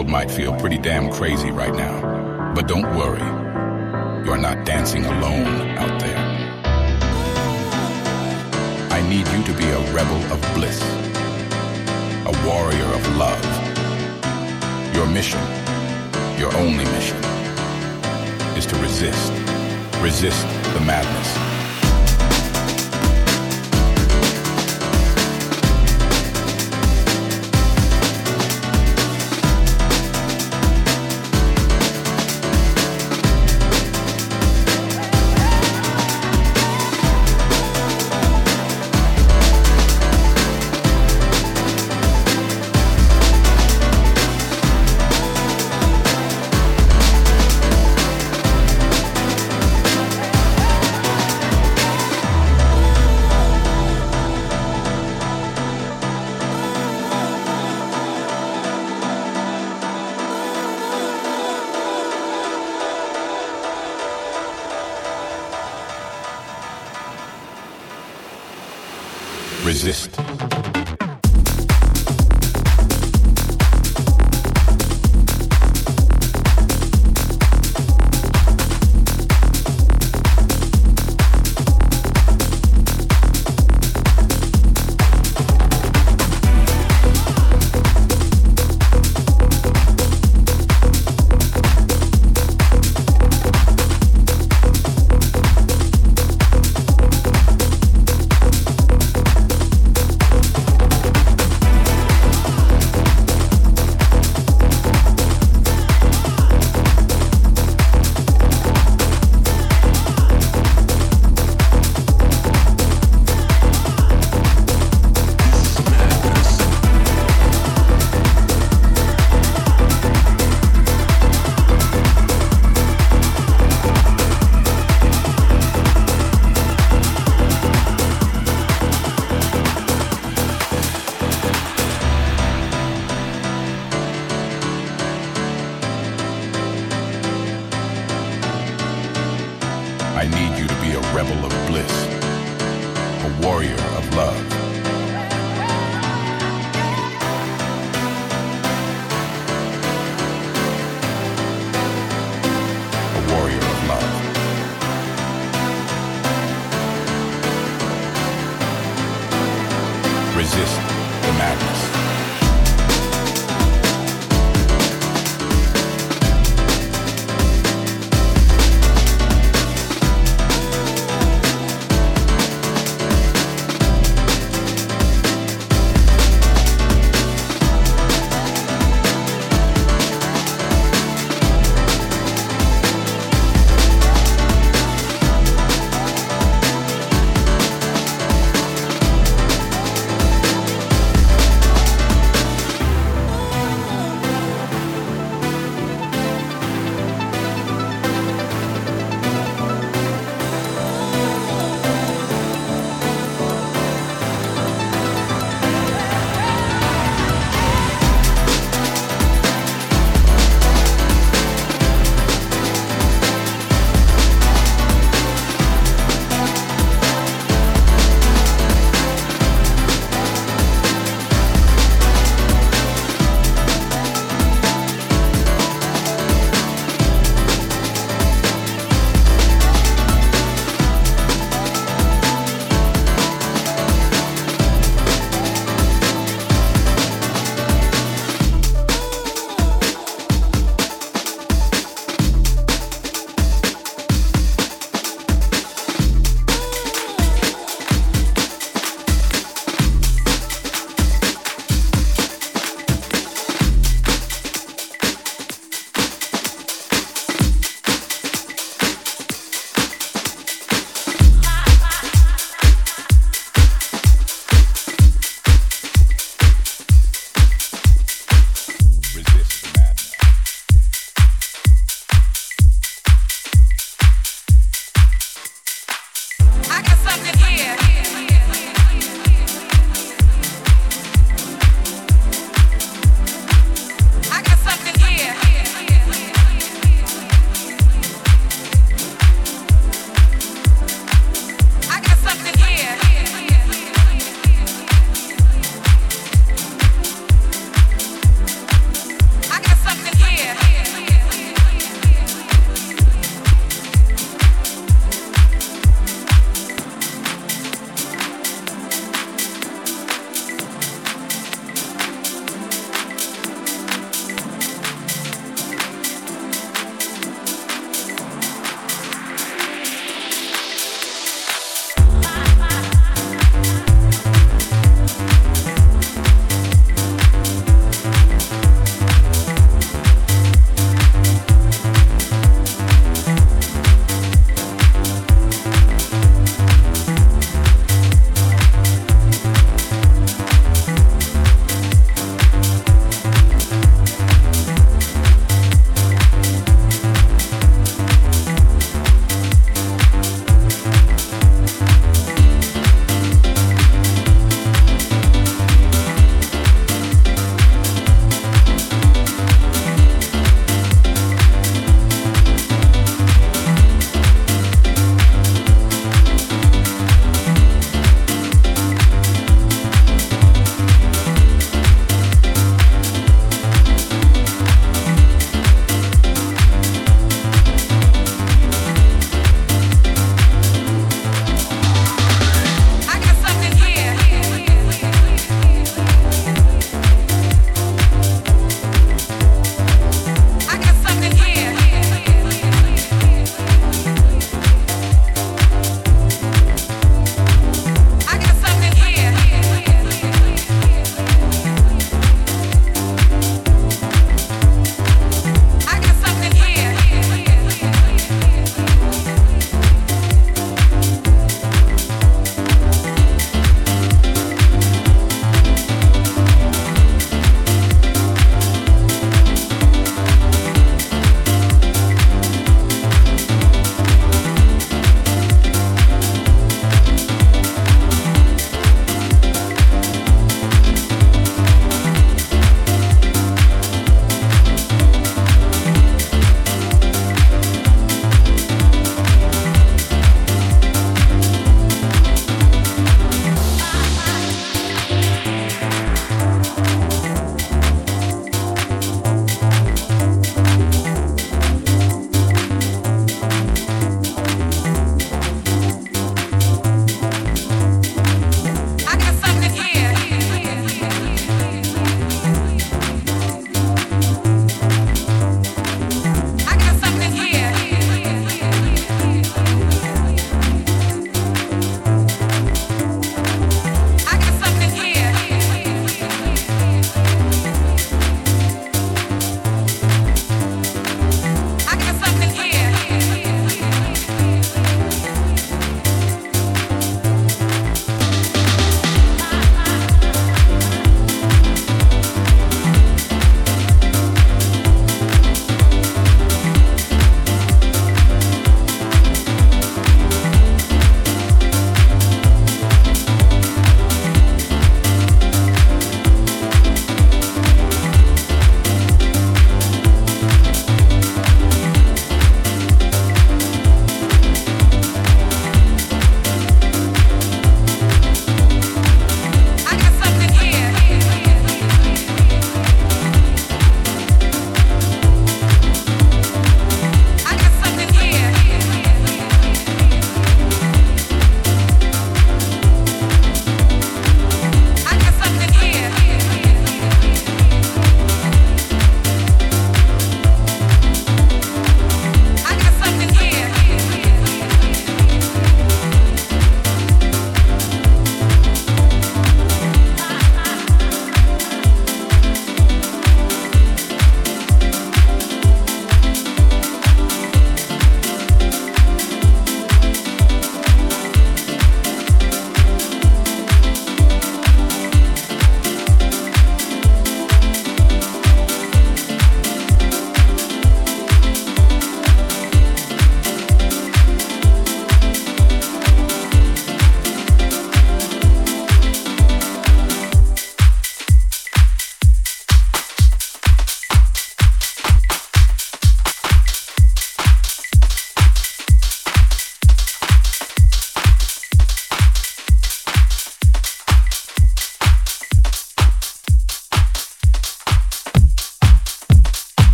World might feel pretty damn crazy right now. But don't worry, you're not dancing alone out there. I need you to be a rebel of bliss, a warrior of love. Your mission, your only mission, is to resist, resist the madness.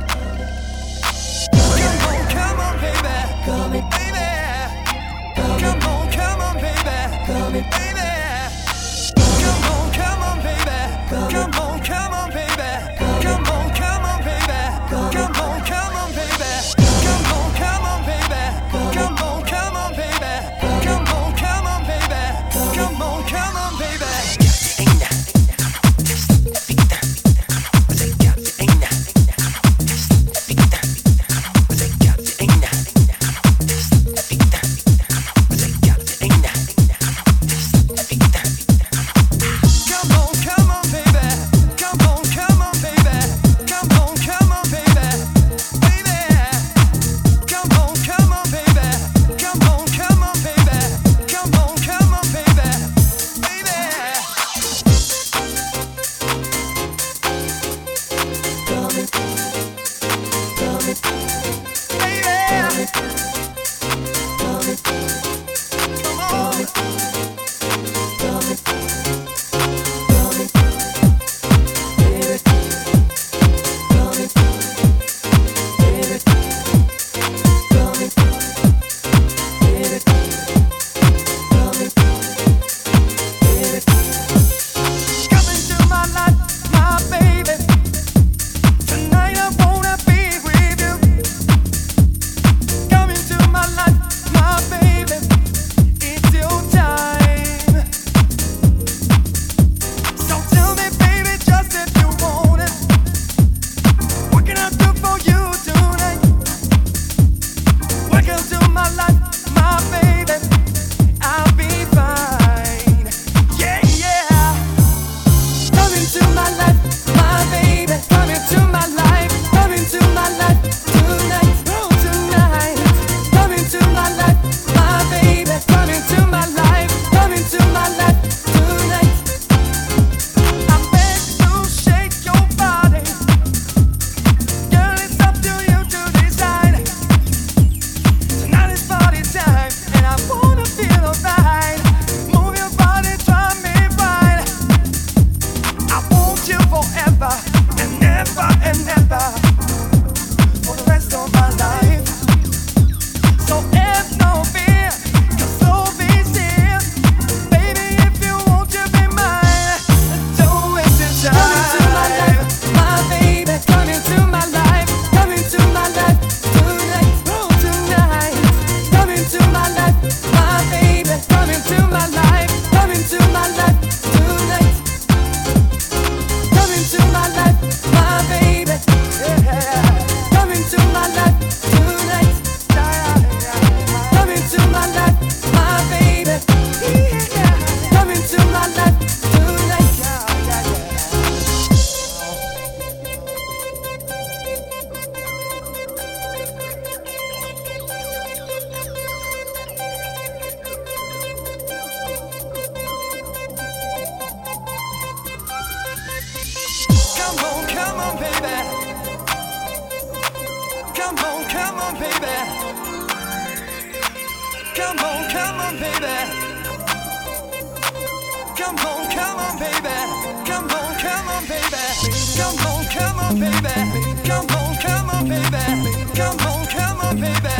coming. Come on, come on, baby. Come on, come on, baby. Come on, come on, baby. Come on, come on, baby. Come on, come on, baby.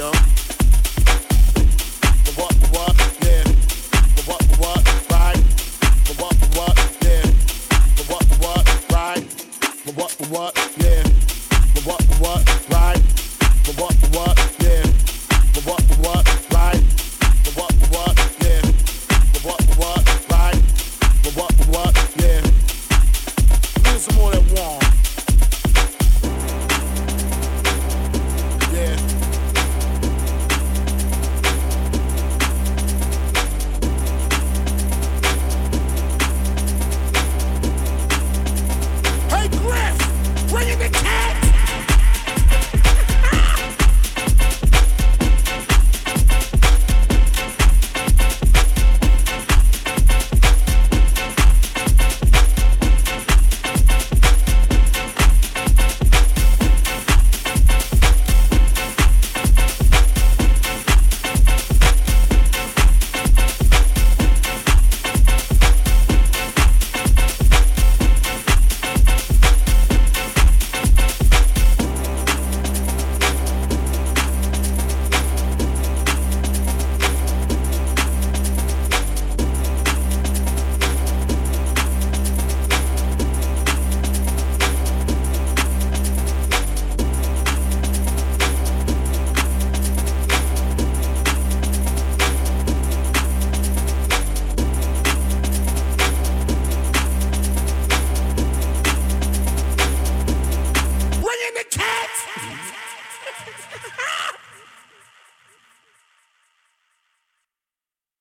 yo.